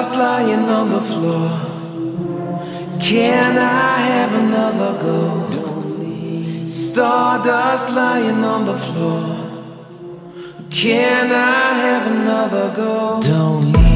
Stardust lying on the floor. Can I have another go? Stardust lying on the floor. Can I have another go? Don't leave.